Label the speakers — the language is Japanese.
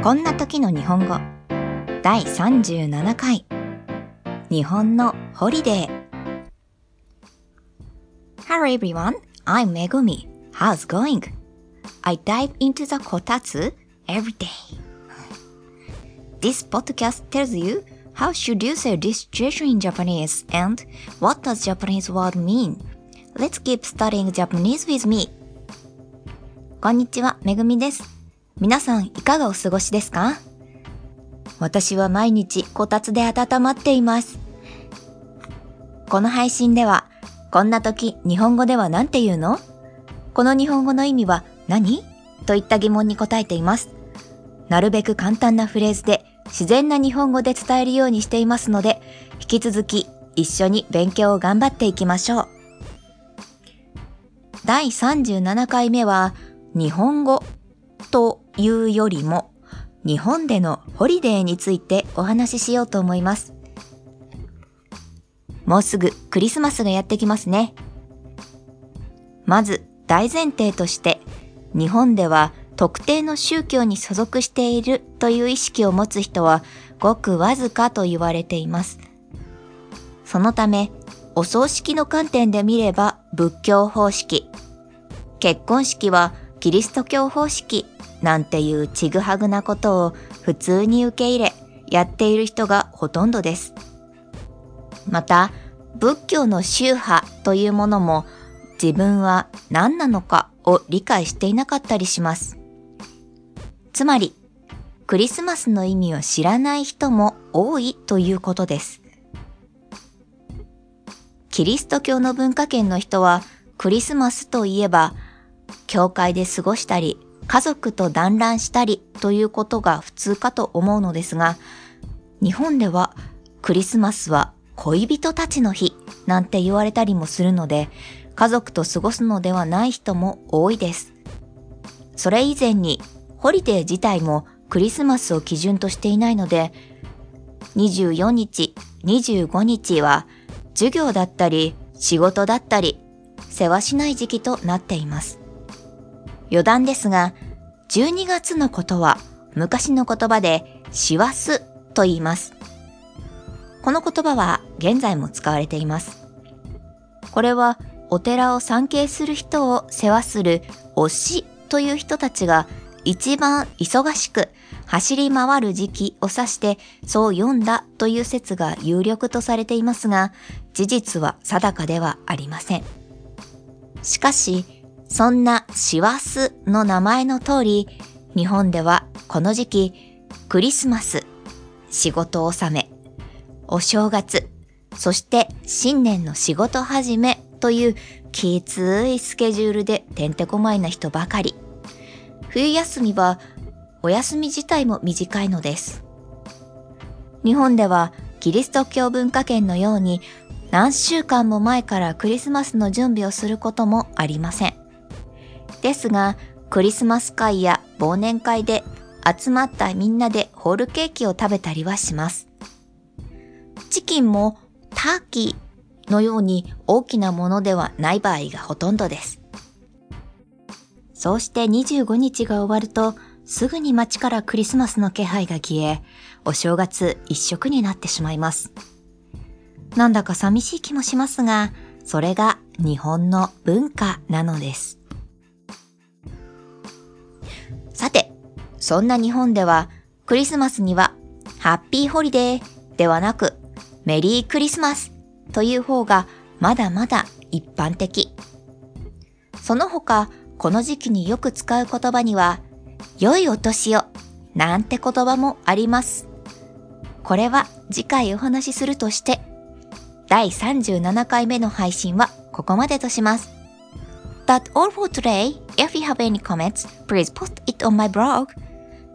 Speaker 1: こんな時の日本語第37回日本のホリデー Hello everyone, I'm Megumi. How's going? I dive into the kotatsu every day. This podcast tells you how should you say this situation in Japanese and what does Japanese word mean. Let's keep studying Japanese with me. こんにちは、めぐみです。皆さんいかがお過ごしですか？私は毎日こたつで温まっています。この配信では、こんな時日本語では何て言うの？この日本語の意味は何？といった疑問に答えています。なるべく簡単なフレーズで自然な日本語で伝えるようにしていますので、引き続き一緒に勉強を頑張っていきましょう。第37回目は日本語というよりも日本でのホリデーについてお話ししようと思います。もうすぐクリスマスがやってきますね。まず大前提として日本では特定の宗教に所属しているという意識を持つ人はごくわずかと言われています。そのためお葬式の観点で見れば仏教方式、結婚式はキリスト教方式なんていうちぐはぐなことを普通に受け入れやっている人がほとんどです。また仏教の宗派というものも自分は何なのかを理解していなかったりします。つまりクリスマスの意味を知らない人も多いということです。キリスト教の文化圏の人はクリスマスといえば教会で過ごしたり家族と団らんしたりということが普通かと思うのですが日本ではクリスマスは恋人たちの日なんて言われたりもするので家族と過ごすのではない人も多いです。それ以前にホリデー自体もクリスマスを基準としていないので24日、25日は授業だったり仕事だったり世話しない時期となっています。余談ですが、12月のことは昔の言葉で師走と言います。この言葉は現在も使われています。これはお寺を参詣する人を世話する推しという人たちが一番忙しく走り回る時期を指してそう読んだという説が有力とされていますが、事実は定かではありません。しかし、そんな師走の名前の通り、日本ではこの時期、クリスマス、仕事納め、お正月、そして新年の仕事始めというきついスケジュールでてんてこまいな人ばかり。冬休みはお休み自体も短いのです。日本ではキリスト教文化圏のように何週間も前からクリスマスの準備をすることもありません。ですが、クリスマス会や忘年会で集まったみんなでホールケーキを食べたりはします。チキンもターキーのように大きなものではない場合がほとんどです。そうして25日が終わると、すぐに街からクリスマスの気配が消え、お正月一色になってしまいます。なんだか寂しい気もしますが、それが日本の文化なのです。そんな日本ではクリスマスにはハッピーホリデーではなくメリークリスマスという方がまだまだ一般的。その他、この時期によく使う言葉には、良いお年をなんて言葉もあります。これは次回お話しするとして、第37回目の配信はここまでとします。That's all for today. If you have any comments, please post it on my blog.